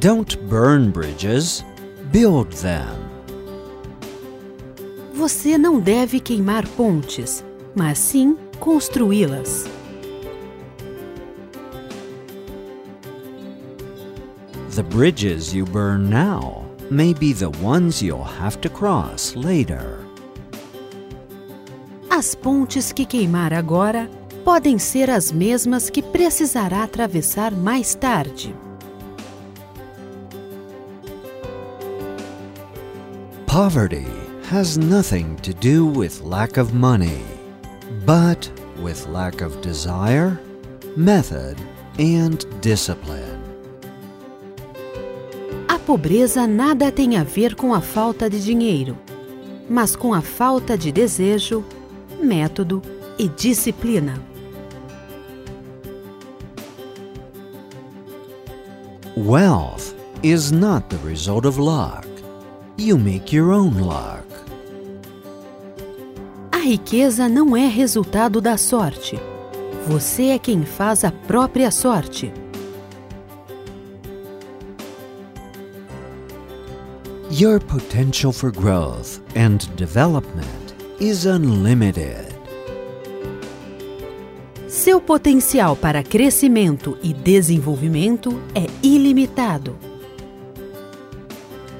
Don't burn bridges, build them. Você não deve queimar pontes, mas sim construí-las. The bridges you burn now may be the ones you'll have to cross later. As pontes que queimar agora podem ser as mesmas que precisará atravessar mais tarde. Poverty has nothing to do with lack of money, but with lack of desire, method, and discipline. A pobreza nada tem a ver com a falta de dinheiro, mas com a falta de desejo, método e disciplina. Wealth is not the result of luck. You make your own luck. A riqueza não é resultado da sorte. Você é quem faz a própria sorte. Your potential for growth and development is unlimited. Seu potencial para crescimento e desenvolvimento é ilimitado.